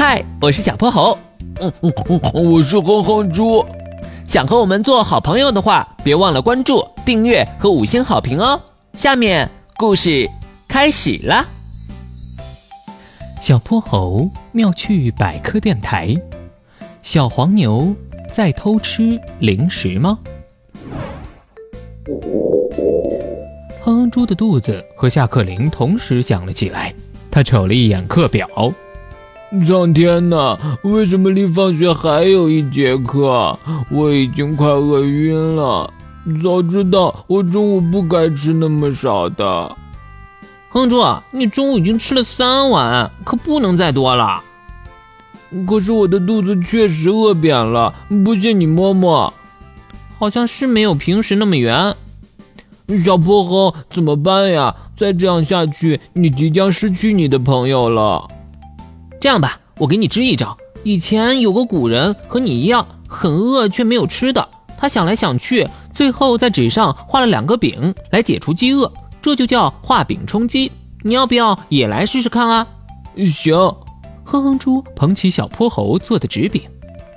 嗨，我是小泼猴。嗯嗯嗯，我是哼哼猪。想和我们做好朋友的话，别忘了关注、订阅和五星好评哦。下面故事开始啦。小泼猴妙趣百科电台：小黄牛在偷吃零食吗？哼哼猪的肚子和下课铃同时响了起来，他瞅了一眼课表。苍天呐！为什么离放学还有一节课？我已经快饿晕了。早知道我中午不该吃那么少的。哼猪，你中午已经吃了三碗，可不能再多了。可是我的肚子确实饿扁了，不信你摸摸。好像是没有平时那么圆。小泼猴，怎么办呀？再这样下去，你即将失去你的朋友了。这样吧，我给你支一招。以前有个古人和你一样，很饿却没有吃的。他想来想去，最后在纸上画了两个饼来解除饥饿，这就叫画饼充饥。你要不要也来试试看啊？行。哼哼猪捧起小泼猴做的纸饼，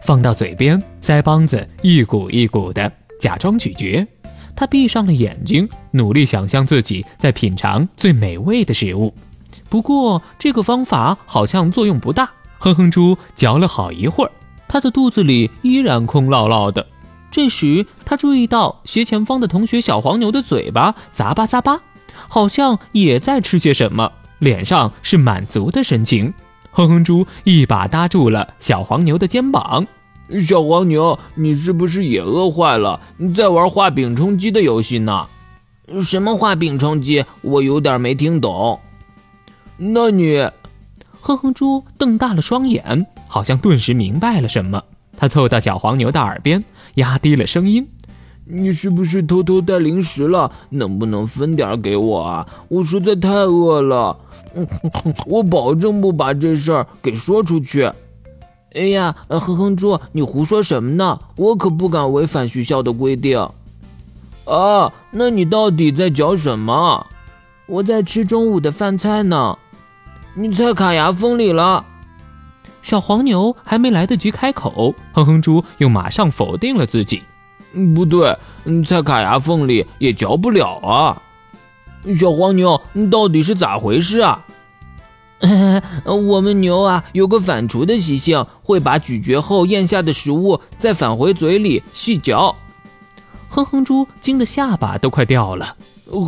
放到嘴边，腮帮子一鼓一鼓的，假装咀嚼。他闭上了眼睛，努力想象自己在品尝最美味的食物。不过这个方法好像作用不大。哼哼猪嚼了好一会儿，他的肚子里依然空落落的。这时他注意到斜前方的同学小黄牛的嘴巴咂巴咂巴，好像也在吃些什么，脸上是满足的神情。哼哼猪一把搭住了小黄牛的肩膀：“小黄牛，你是不是也饿坏了？你在玩画饼充饥的游戏呢？什么画饼充饥？我有点没听懂。”那你，哼哼猪瞪大了双眼，好像顿时明白了什么。他凑到小黄牛的耳边，压低了声音：“你是不是偷偷带零食了？能不能分点给我啊？我实在太饿了。我保证不把这事儿给说出去。”哎呀，哼哼猪，你胡说什么呢？我可不敢违反学校的规定。啊，那你到底在嚼什么？我在吃中午的饭菜呢。你在卡牙缝里了，小黄牛还没来得及开口，哼哼猪又马上否定了自己。不对，在卡牙缝里也嚼不了啊！小黄牛，你到底是咋回事啊？我们牛啊，有个反刍的习性，会把咀嚼后咽下的食物再返回嘴里细嚼。哼哼猪惊得下巴都快掉了，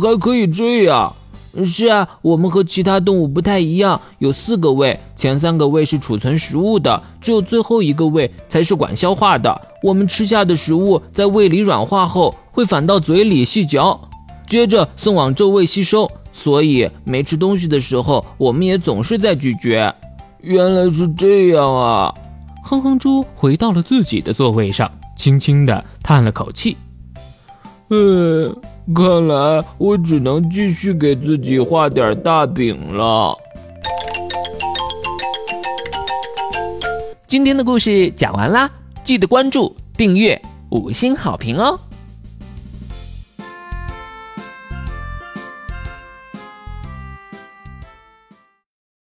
还可以这样？是啊，我们和其他动物不太一样，有四个胃，前三个胃是储存食物的，只有最后一个胃才是管消化的。我们吃下的食物在胃里软化后，会反到嘴里细嚼，接着送往周胃吸收。所以没吃东西的时候，我们也总是在咀嚼。原来是这样啊！哼哼猪回到了自己的座位上，轻轻地叹了口气。嗯，看来我只能继续给自己画点大饼了。今天的故事讲完啦，记得关注、订阅、五星好评哦！